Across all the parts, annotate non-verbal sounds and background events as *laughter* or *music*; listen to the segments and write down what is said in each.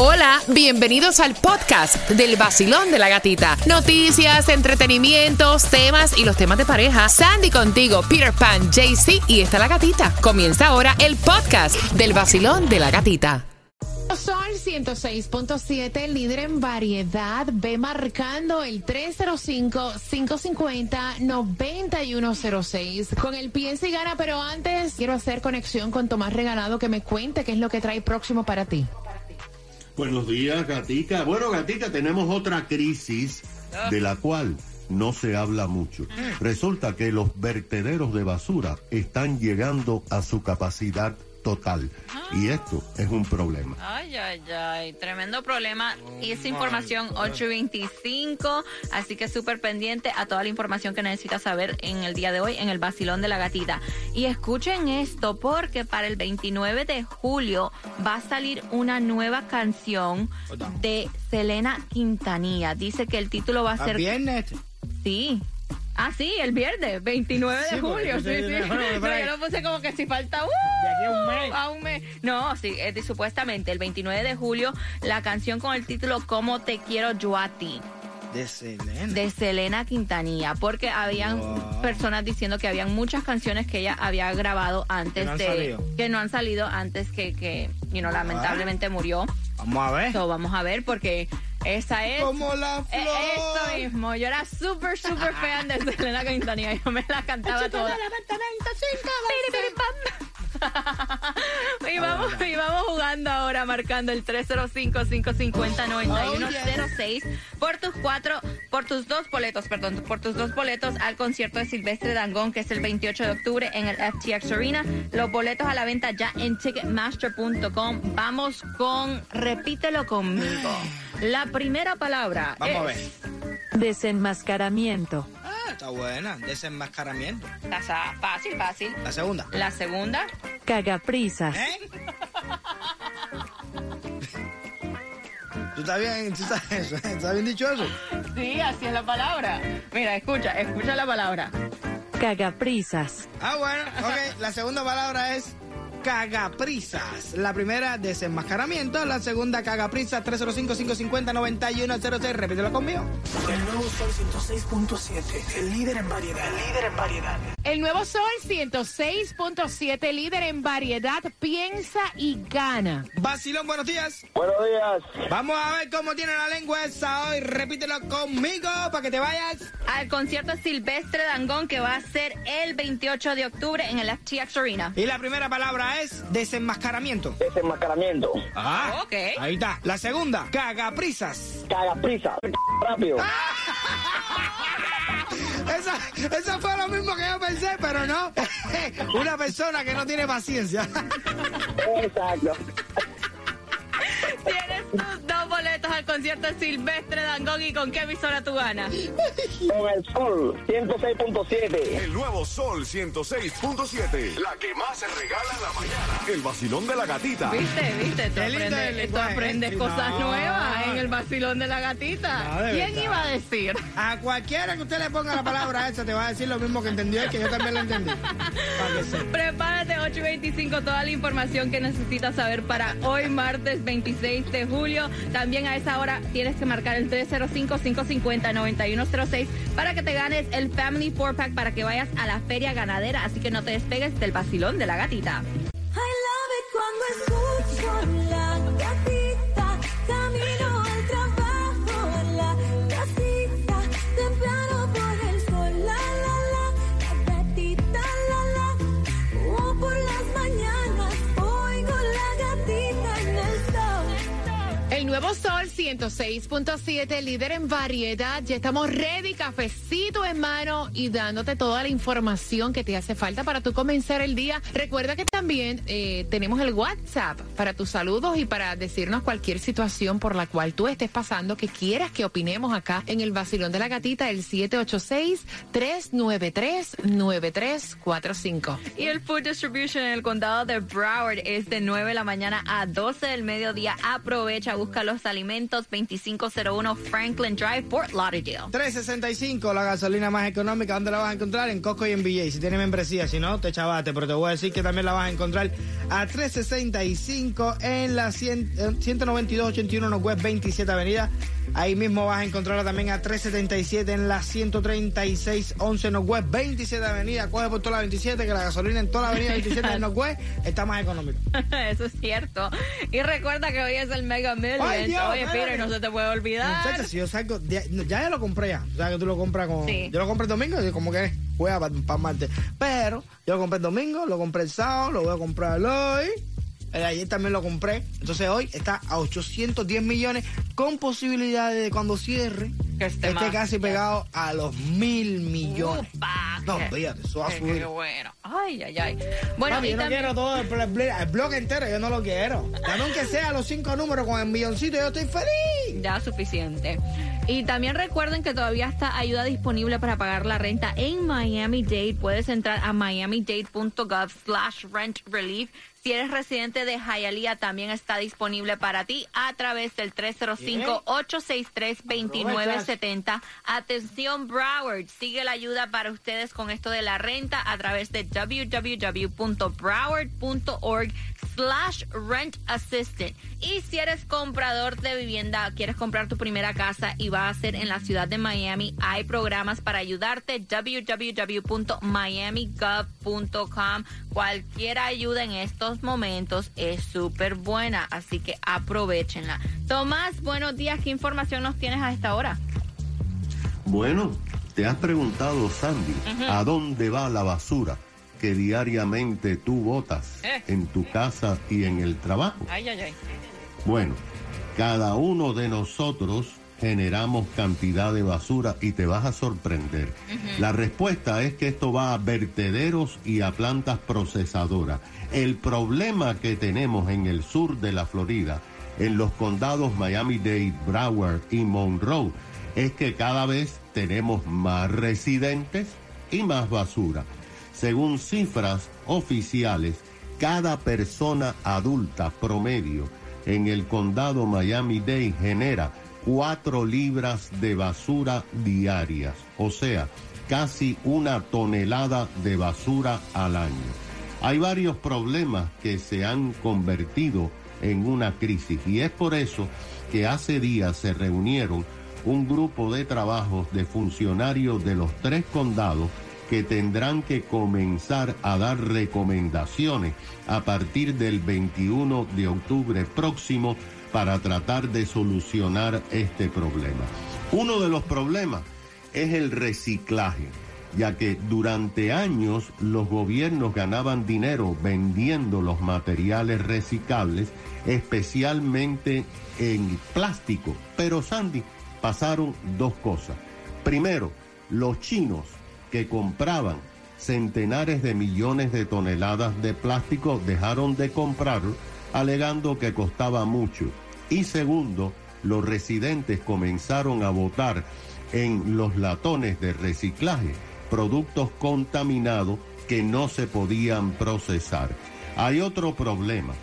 Hola, bienvenidos al podcast del vacilón de la gatita. Noticias, entretenimientos, temas y los temas de pareja. Sandy contigo, Peter Pan, JC y está la gatita. Comienza ahora el podcast del vacilón de la gatita. Sol 106.7, líder en variedad, ve marcando el 305-550-9106. Con el piensa y gana, pero antes quiero hacer conexión con Tomás Regalado que me cuente qué es lo que trae próximo para ti. Buenos días, Gatica. Bueno, Gatica, tenemos otra crisis de la cual no se habla mucho. Resulta que los vertederos de basura están llegando a su capacidad total. Y esto es un problema. Ay, ay, ay, tremendo problema. Y esa información 825, así que súper pendiente a toda la información que necesitas saber en el día de hoy en el Basilón de la Gatita. Y escuchen esto porque para el 29 de julio va a salir una nueva canción de Selena Quintanilla. Dice que el título va a ser... Viernes. Sí. Ah, sí, el viernes, 29 de Sí, julio. Sí, sí. bueno, *laughs* Pero yo lo puse como que si falta uh, De aquí a un mes. a un mes. No, sí, es de- supuestamente el 29 de julio la canción con el título Cómo te quiero yo a ti De Selena. de Selena Quintanilla, porque habían Wow. personas diciendo que habían muchas canciones que ella había grabado antes Que no han de salido. que no han salido antes que que you know, lamentablemente murió. Vamos a ver. So, vamos a ver porque esa es Como la eh, flor. Eso mismo, yo era súper, súper fan de Selena Quintanilla, yo me la cantaba toda. *laughs* Y vamos, y vamos jugando ahora, marcando el 305-550-9106 por tus cuatro, por tus dos boletos, perdón, por tus dos boletos al concierto de Silvestre Dangón, que es el 28 de octubre en el FTX Arena. Los boletos a la venta ya en ticketmaster.com. Vamos con, repítelo conmigo. *gasps* *laughs* La primera palabra Vamos a es- ver. Desenmascaramiento. Ah, está buena. Desenmascaramiento. Está fácil, fácil. La segunda. La segunda, Cagaprisas. ¿Eh? ¿Tú estás bien? ¿Tú estás, eso? ¿Está bien dicho eso? sí, así es la palabra. Mira, escucha, escucha la palabra. Cagaprisas. Ah, bueno. Ok, la segunda palabra es cagaprisas. La primera, desenmascaramiento. La segunda, cagaprisas. 305-550-9106. Repítelo conmigo. El nuevo Sol 106.7, el líder en variedad, el líder en variedad. El nuevo Sol 106.7, líder en variedad, piensa y gana. Basilón, buenos días. Buenos días. Vamos a ver cómo tiene la lengua esa hoy. Repítelo conmigo para que te vayas. Al concierto Silvestre Dangón que va a ser el 28 de octubre en el FTX Arena. Y la primera palabra es desenmascaramiento. Desenmascaramiento. Ah, Ok. Ahí está. La segunda, cagaprisas. Caga prisa. Rápido. *laughs* Esa, esa fue lo mismo que yo pensé, pero no. *laughs* Una persona que no tiene paciencia. *laughs* Exacto. Tienes tus dos al concierto Silvestre Dangón y con qué emisora tú ganas. Con el sol 106.7. El nuevo Sol 106.7. La que más se regala en la mañana. El vacilón de la gatita. ¿Viste? ¿Viste? Tú aprendes, tú aprendes cosas No. nuevas en el vacilón de la gatita. No, de ¿Quién verdad. iba a decir? A cualquiera que usted le ponga la palabra esa, te va a decir lo mismo que entendió y que yo también lo entendí. Para que sepa. Prepárate 825, toda la información que necesitas saber para hoy martes 26 de julio. También a esa hora tienes que marcar el 305-550-9106 para que te ganes el Family 4-Pack para que vayas a la feria ganadera. Así que no te despegues del vacilón de la gatita. I love it cuando 106.7, líder en variedad. Ya estamos ready, cafecito en mano y dándote toda la información que te hace falta para tú comenzar el día. Recuerda que también eh, tenemos el WhatsApp para tus saludos y para decirnos cualquier situación por la cual tú estés pasando que quieras que opinemos acá en el Vacilón de la Gatita, el 786-393-9345. Y el Food Distribution en el condado de Broward es de 9 de la mañana a 12 del mediodía. Aprovecha, busca los alimentos 2501 Franklin Drive, Fort Lauderdale. 365, la gasolina más económica, ¿dónde la vas a encontrar? En Coco y en BJ. Si tienes membresía, si no, te chavate. Pero te voy a decir que también la vas a encontrar a 365 en la 100, eh, 19281 Northwest 27 Avenida. Ahí mismo vas a encontrarla también a 377 en la 13611 Northwest 27 Avenida. Coge por toda la 27, que la gasolina en toda la avenida 27 de *laughs* Northwest está más económica. *laughs* Eso es cierto. Y recuerda que hoy es el Mega Millions. Oye, Peter, no se te puede olvidar. Muchachos, si yo salgo, ya, ya lo compré ya. O sea, que tú lo compras con. Sí. Yo lo compré el domingo y como que juega para martes. Pero yo lo compré el domingo, lo compré el sábado, lo voy a comprar hoy. Eh, ayer también lo compré. Entonces hoy está a 810 millones con posibilidades de cuando cierre Que esté esté casi pegado a los mil millones. Upa, No, fíjate, eso va a subir. qué bueno. Ay, ay, ay. Bueno, yo no también- quiero todo el, blog entero, yo no lo quiero. Dame aunque sea los cinco números con el milloncito, yo estoy feliz. Ya suficiente. Y también recuerden que todavía está ayuda disponible para pagar la renta en Miami Dade. Puedes entrar a miamidade.gov slash rent relief. Si eres residente de Hialeah, también está disponible para ti a través del 305-863-2970. Atención, Broward. Sigue la ayuda para ustedes con esto de la renta a través de www.broward.org slash rent assistant. Y si eres comprador de vivienda, quieres comprar tu primera casa y va a ser en la ciudad de Miami, hay programas para ayudarte. www.miamigov.com. Cualquier ayuda en estos momentos es súper buena, así que aprovechenla. Tomás, buenos días. ¿Qué información nos tienes a esta hora? Bueno, te has preguntado, Sandy, ¿a dónde va la basura que diariamente tú botas Eh. en tu casa y en el trabajo? Ay, ay, ay. Bueno, cada uno de nosotros generamos cantidad de basura y te vas a sorprender. La respuesta es que esto va a vertederos y a plantas procesadoras. El problema que tenemos en el sur de la Florida, en los condados Miami-Dade, Broward y Monroe, es que cada vez tenemos más residentes y más basura. Según cifras oficiales, cada persona adulta promedio en el condado Miami-Dade genera 4 libras de basura diarias, o sea, casi una tonelada de basura al año. Hay varios problemas que se han convertido en una crisis y es por eso que hace días se reunieron un grupo de trabajos de funcionarios de los tres condados que tendrán que comenzar a dar recomendaciones a partir del 21 de octubre próximo para tratar de solucionar este problema. Uno de los problemas es el reciclaje, ya que durante años los gobiernos ganaban dinero vendiendo los materiales reciclables, especialmente en plástico. Pero Sandy, pasaron dos cosas. Primero, los chinos que compraban centenares de millones de toneladas de plástico dejaron de comprarlo alegando que costaba mucho. Y segundo, los residentes comenzaron a botar en los latones de reciclaje productos contaminados que no se podían procesar. Hay otro problema.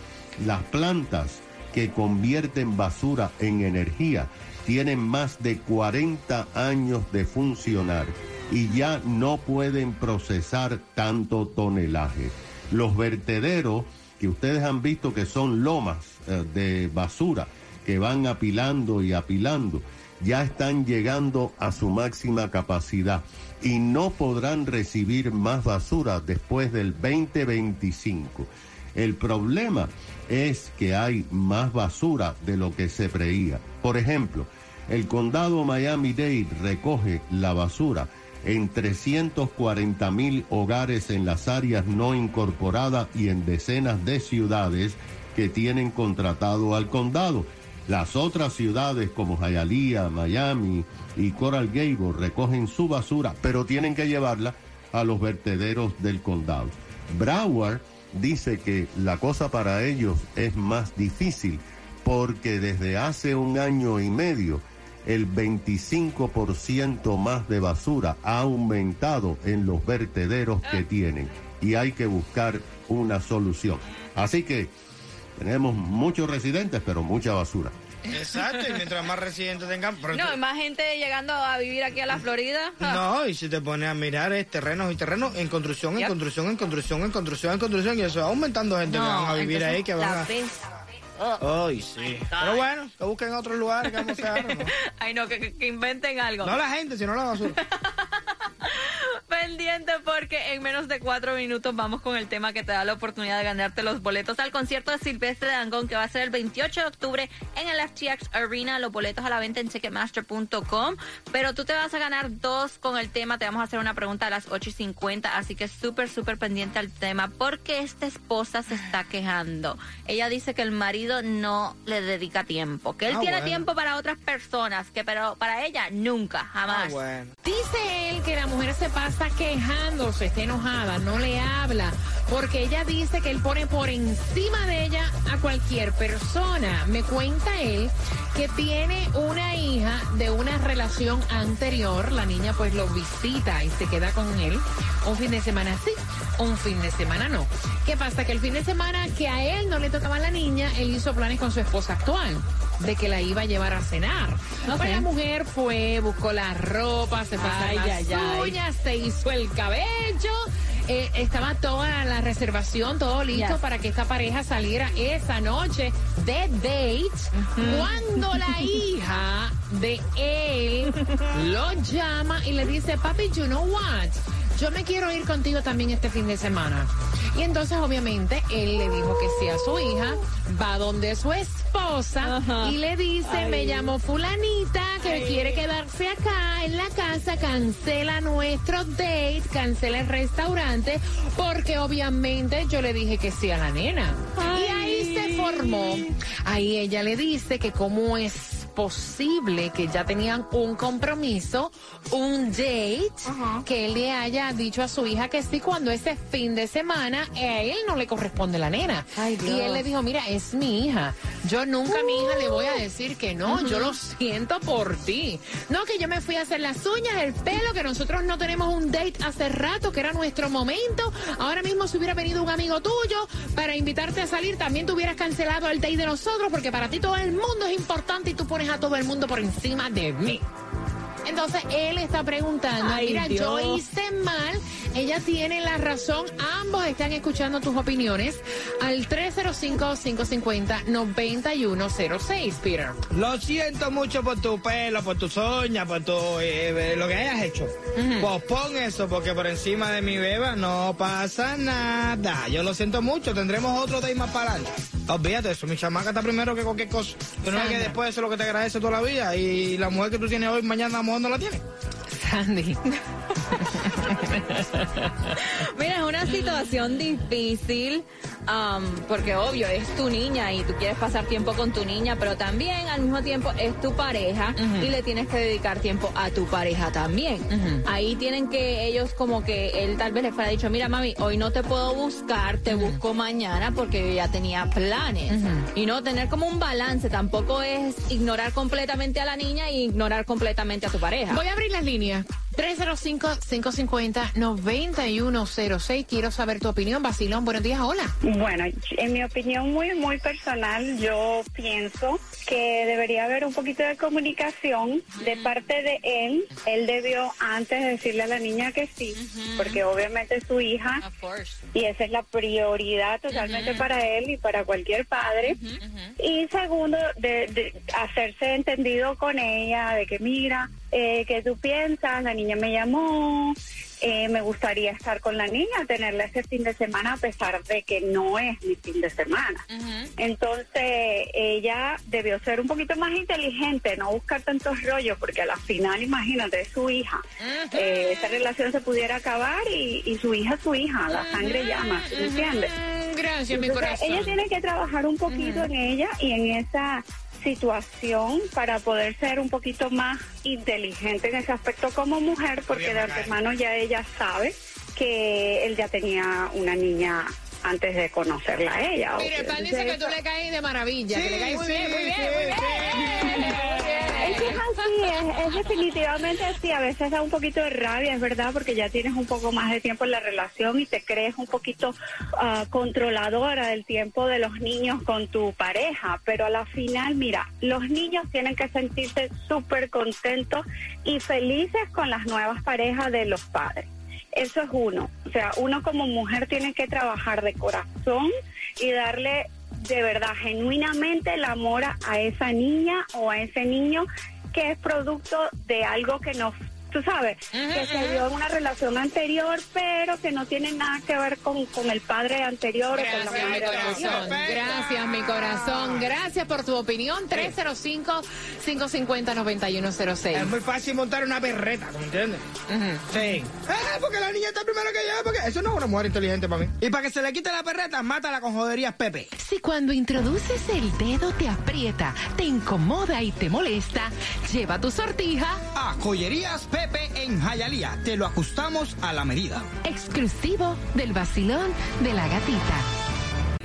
Las plantas que convierten basura en energía tienen más de 40 años de funcionar y ya no pueden procesar tanto tonelaje. Los vertederos que ustedes han visto que son lomas eh, de basura que van apilando y apilando, ya están llegando a su máxima capacidad y no podrán recibir más basura después del 2025. El problema es que hay más basura de lo que se creía. Por ejemplo, el condado Miami-Dade recoge la basura en 340 mil hogares en las áreas no incorporadas y en decenas de ciudades que tienen contratado al condado. Las otras ciudades como Hialeah, Miami y Coral Gable recogen su basura, pero tienen que llevarla a los vertederos del condado. Broward dice que la cosa para ellos es más difícil porque desde hace un año y medio el 25% más de basura ha aumentado en los vertederos que tienen y hay que buscar una solución. Así que Tenemos muchos residentes, pero mucha basura. Exacto, y mientras más residentes tengan... pero No, más gente llegando a vivir aquí a la Florida. ah. *laughs* No, y si te pones a mirar es terrenos y terrenos en construcción, en Yep. construcción, en construcción, en construcción, en construcción, y eso va aumentando gente que van a vivir ahí, que van a... Ay, sí. Pero bueno, que busquen otros lugares que vamos a hacer, ¿no? *laughs* Ay, no, que- que inventen algo. No la gente, sino la basura. *laughs* Pendiente porque en menos de cuatro minutos vamos con el tema que te da la oportunidad de ganarte los boletos al concierto de Silvestre Dangón que va a ser el 28 de octubre en el FTX Arena. Los boletos a la venta en Ticketmaster.com. Pero tú te vas a ganar dos con el tema. Te vamos a hacer una pregunta a las 8 y 50. Así que súper, súper pendiente al tema porque esta esposa se está quejando. Ella dice que el marido no le dedica tiempo. Que él Ah, tiene bueno. tiempo para otras personas. Que pero para ella nunca, jamás. Ah, bueno. Dice él que la mujer se pasa quejándose, está enojada, no le habla, porque ella dice que él pone por encima de ella a cualquier persona. Me cuenta él que tiene una hija de una relación anterior, la niña pues lo visita y se queda con él un fin de semana un fin de semana no. ¿Qué pasa? Que el fin de semana que a él no le tocaba a la niña, él hizo planes con su esposa actual de que la iba a llevar a cenar. Pues la mujer fue, buscó la ropa, se fue a hacer Ay, las ay, ay. uñas, se hizo el cabello. eh, estaba toda la reservación, todo listo Yes. para que esta pareja saliera esa noche de date. Cuando la *laughs* hija de él *laughs* lo llama y le dice, papi, you know what? Yo me quiero ir contigo también este fin de semana. Y entonces, obviamente, él le dijo que sí a su hija, va donde su esposa Ajá. y le dice, me llamó fulanita que quiere quedarse acá en la casa, cancela nuestro date, cancela el restaurante, porque obviamente yo le dije que sí a la nena. Y ahí se formó. Ahí ella le dice que cómo es posible que ya tenían un compromiso, un date, que él le haya dicho a su hija que sí cuando ese fin de semana a él no le corresponde la nena. Ay, y él le dijo, mira, es mi hija. Yo nunca a mi hija le voy a decir que no, yo lo siento por ti. No, que yo me fui a hacer las uñas, el pelo, que nosotros no tenemos un date hace rato, que era nuestro momento. Ahora mismo si hubiera venido un amigo tuyo para invitarte a salir, también te hubieras cancelado el date de nosotros, porque para ti todo el mundo es importante y tú pones a todo el mundo por encima de mí. Entonces él está preguntando, Ay, mira, yo hice mal, ella tiene la razón, ambos están escuchando tus opiniones al 305-550-9106, Peter. Lo siento mucho por tu pelo, por tus uñas, por tu, eh, eh, lo que hayas hecho. Pospon eso, porque por encima de mi beba no pasa nada. Yo lo siento mucho, tendremos otro day más para adelante. Olvídate de eso, mi chamaca está primero que cualquier cosa. Tú no ves que después eso es lo que te agradece toda la vida y la mujer que tú tienes hoy, mañana a lo mejor no la tienes. Sandy. *laughs* Mira, es una situación difícil um, porque obvio es tu niña y tú quieres pasar tiempo con tu niña, pero también al mismo tiempo es tu pareja y le tienes que dedicar tiempo a tu pareja también. Ahí tienen que ellos como que él tal vez les fuera dicho, mira mami, hoy no te puedo buscar, te busco mañana porque yo ya tenía planes. Y no tener como un balance, tampoco es ignorar completamente a la niña y ignorar completamente a tu pareja. Voy a abrir las líneas. 305-550-9106. Quiero saber tu opinión. Basilón, buenos días. Hola. Bueno, en mi opinión muy, muy personal, yo pienso que debería haber un poquito de comunicación de parte de él. Él debió antes decirle a la niña que sí, porque obviamente es su hija y esa es la prioridad totalmente para él y para cualquier padre. Y segundo, de, de hacerse entendido con ella, de que mira, eh, que tú piensas, la niña me llamó, eh, me gustaría estar con la niña, tenerla ese fin de semana a pesar de que no es mi fin de semana. Entonces ella debió ser un poquito más inteligente, no buscar tantos rollos, porque a la final, imagínate, es su hija. Eh, esa relación se pudiera acabar y, y su hija es su hija, la sangre llama, ¿tú me entiendes? Gracias, mi corazón. ella tiene que trabajar un poquito en ella y en esa situación para poder ser un poquito más inteligente en ese aspecto como mujer, porque de antemano ya ella sabe que él ya tenía una niña antes de conocerla a ella. Mire, el pan dice que tú le caes de maravilla. que le caes muy sí, bien, muy bien, sí, muy bien. sí. Es que es así, es, es definitivamente así. A veces da un poquito de rabia, es verdad, porque ya tienes un poco más de tiempo en la relación y te crees un poquito ah, controladora del tiempo de los niños con tu pareja. Pero a la final, mira, los niños tienen que sentirse súper contentos y felices con las nuevas parejas de los padres. Eso es uno. O sea, uno como mujer tiene que trabajar de corazón y darle de verdad, genuinamente el amor a, esa niña o a ese niño que es producto de algo que nos, tú sabes, que se dio en una relación anterior, pero que no tiene nada que ver con, con el padre anterior o con la Gracias, mi madre corazón. anterior. Gracias, mi corazón. Gracias por tu opinión. 305-550-9106. Es muy fácil montar una berreta, ¿tú me entiendes? Sí. Eh, porque la niña está primero que yo, porque eso no es una mujer inteligente para mí. Y para que se le quite la perreta, mátala con joderías Pepe. Si cuando introduces el dedo te aprieta, te incomoda y te molesta, lleva tu sortija A Joyerías Pepe en Jayalía. Te lo ajustamos a la medida. exclusivo del vacilón de la gatita.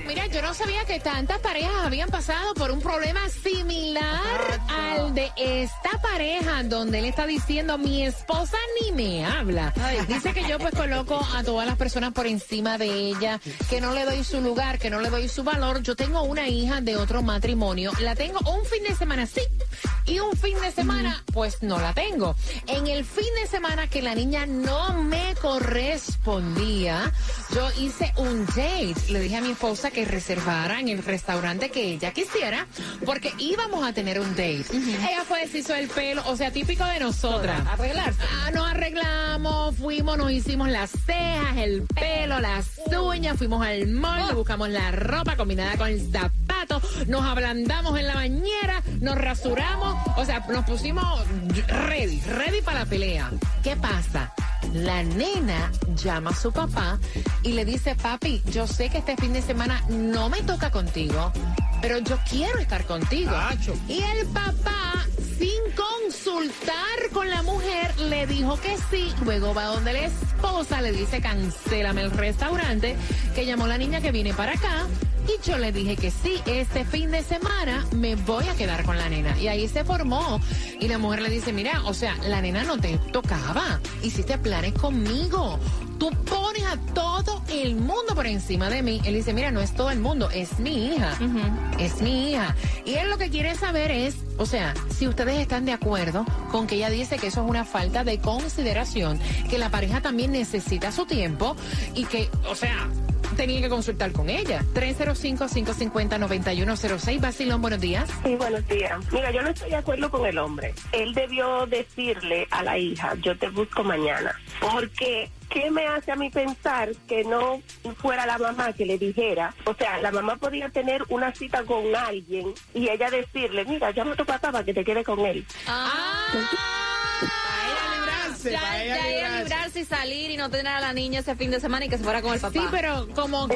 Mira, yo no sabía que tantas parejas habían pasado por un problema similar al de esta pareja, donde él está diciendo, mi esposa ni me habla. Dice que yo pues coloco a todas las personas por encima de ella, que no le doy su lugar, que no le doy su valor. Yo tengo una hija de otro matrimonio, la tengo un fin de semana sí y un fin de semana pues no la tengo. En el fin de semana que la niña no me correspondía, yo hice un date. Le dije a mi esposa que reservara en el restaurante que ella quisiera, porque íbamos a tener un date. Ella fue, se hizo el pelo, o sea, típico de nosotras. Arreglarse. Ah, nos arreglamos, fuimos, nos hicimos las cejas, el pelo, las uñas, fuimos al mall, nos buscamos la ropa combinada con el zapato, nos ablandamos en la bañera, nos rasuramos, o sea, nos pusimos ready, ready para la pelea. ¿Qué pasa? La nena llama a su papá y le dice, papi, yo sé que este fin de semana no me toca contigo, pero yo quiero estar contigo. Y el papá, sin consultar con la mujer, le dijo que sí. Luego va donde la esposa le dice, cancélame el restaurante, que llamó la niña que viene para acá. Y yo le dije que sí, este fin de semana me voy a quedar con la nena. Y ahí se formó. Y la mujer le dice, mira, o sea, la nena no te tocaba. Hiciste planes conmigo. Tú pones a todo el mundo por encima de mí. Él dice, mira, no es todo el mundo, es mi hija. Es mi hija. Y él lo que quiere saber es, o sea, si ustedes están de acuerdo con que ella dice que eso es una falta de consideración, que la pareja también necesita su tiempo y que, o sea, tenía que consultar con ella. 305-550-9106. Basilón, buenos días. Sí, buenos días. Mira, yo no estoy de acuerdo con el hombre. Él debió decirle a la hija, yo te busco mañana. Porque, ¿qué me hace a mí pensar que no fuera la mamá que le dijera? O sea, la mamá podía tener una cita con alguien y ella decirle, mira, llama a tu papá para que te quede con él. Librarse, Ya, para ella ya ella librarse. librarse y salir y no tener a la niña ese fin de semana y que se fuera con el papá. Sí, pero como,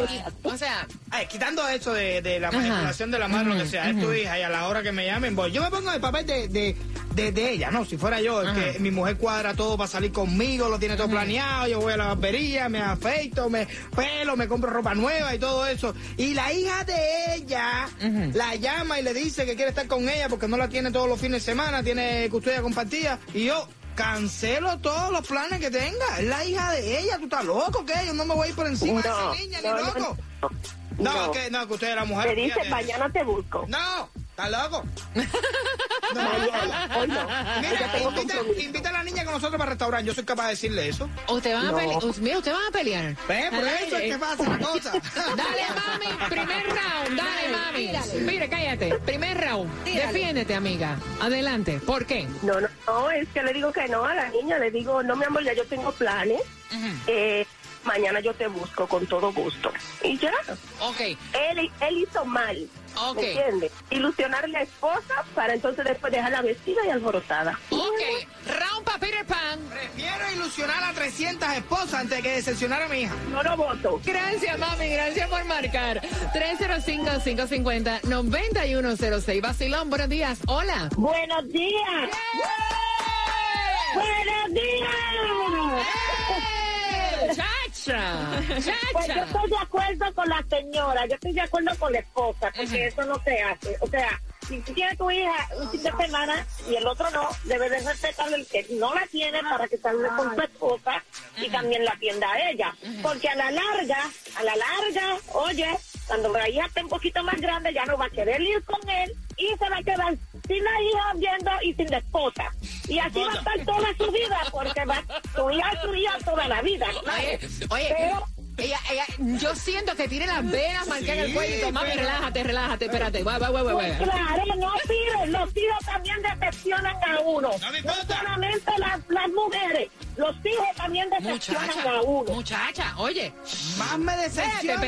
o sea, Ay, quitando eso de, de la Ajá. manipulación de la madre, lo que sea, es tu hija y a la hora que me llamen, voy. Yo me pongo en el papel de, de, de, de ella, ¿no? Si fuera yo, el que mi mujer cuadra todo para salir conmigo, lo tiene todo planeado, yo voy a la barbería, me afeito, me pelo, me compro ropa nueva y todo eso. Y la hija de ella la llama y le dice que quiere estar con ella porque no la tiene todos los fines de semana, tiene custodia compartida. Y yo cancelo todos los planes que tenga. Es la hija de ella, tú estás loco, ¿qué? Yo no me voy a ir por encima de esa niña, no, ni loco. no. Que no, que usted es la mujer. Le dice, mañana te busco. No, ¿estás loco? Hoy no. Mira, tengo invita, a la niña con nosotros para el restaurante. Yo soy capaz de decirle eso. ustedes van a No. pelear. Mira, ustedes van a pelear. ¿Ves? Por eso es que pasa la cosa. *laughs* Dale, mami, primer round, dale, mami. Mire, cállate. Primer round. Defiéndete, amiga. Adelante. ¿Por qué? No, no, no, es que le digo que no a la niña, le digo, no, mi amor, ya yo tengo planes. Eh, mañana yo te busco con todo gusto. Y ya, Ok, él, él hizo mal. Ok. ¿Me entiendes? Ilusionar a la esposa para entonces después dejarla vestida y alborotada. ok. Round para Peter Pan. Prefiero ilusionar a 300 esposas antes que decepcionar a mi hija. No lo voto. Gracias, mami. Gracias por marcar. 305-550-9106. Basilón, buenos días. Hola. Buenos días. Buenos días. ¡Eh! ¡Chacha! Pues yo estoy de acuerdo con la señora, yo estoy de acuerdo con la esposa, porque eso no se hace. O sea, si tú tienes tu hija un fin de semana y el otro no, debes de respetar el que no la tiene para que salga con su esposa y también la atienda a ella. Porque a la larga, a la larga, oye, cuando la hija esté un poquito más grande ya no va a querer ir con él y se va a quedar sin la hija viendo y sin la esposa. Y así va a estar toda su vida porque va, tu hija es tu hija toda la vida. Oye, oye, Pero- ella, ella, yo siento que tiene las venas marcadas en el cuello. Mami, relájate, relájate, espérate. Va, va, va, va, Pues va. claro, no piden, los hijos también decepcionan a uno. No, solamente las, las mujeres, los hijos también decepcionan Muchacha, a uno. muchacha, oye. Más me decepciona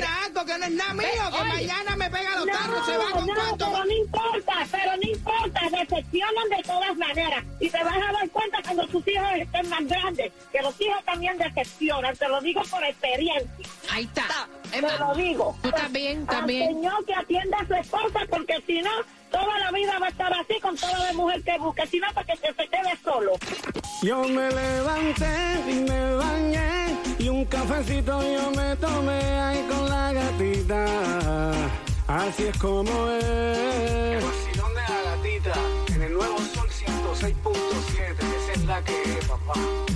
que no es nada mío, que Oye. mañana me pega los No, tarros, se va con no, cuánto. pero no importa, pero no importa, decepcionan de todas maneras. Y te vas a dar cuenta cuando tus hijos estén más grandes, que los hijos también decepcionan, te lo digo por experiencia. Ahí está. Te lo digo. Tú también, Al también. señor que atienda a su esposa, porque si no, toda la vida va a estar así con toda la mujer que busque, si no, para que se quede solo. Yo me levanté y me bañé y un cafecito yo me tomé ahí con la gatita. Así es como es. Vacilón de la gatita en el nuevo Sol 106.7. Esa es la que es, papá.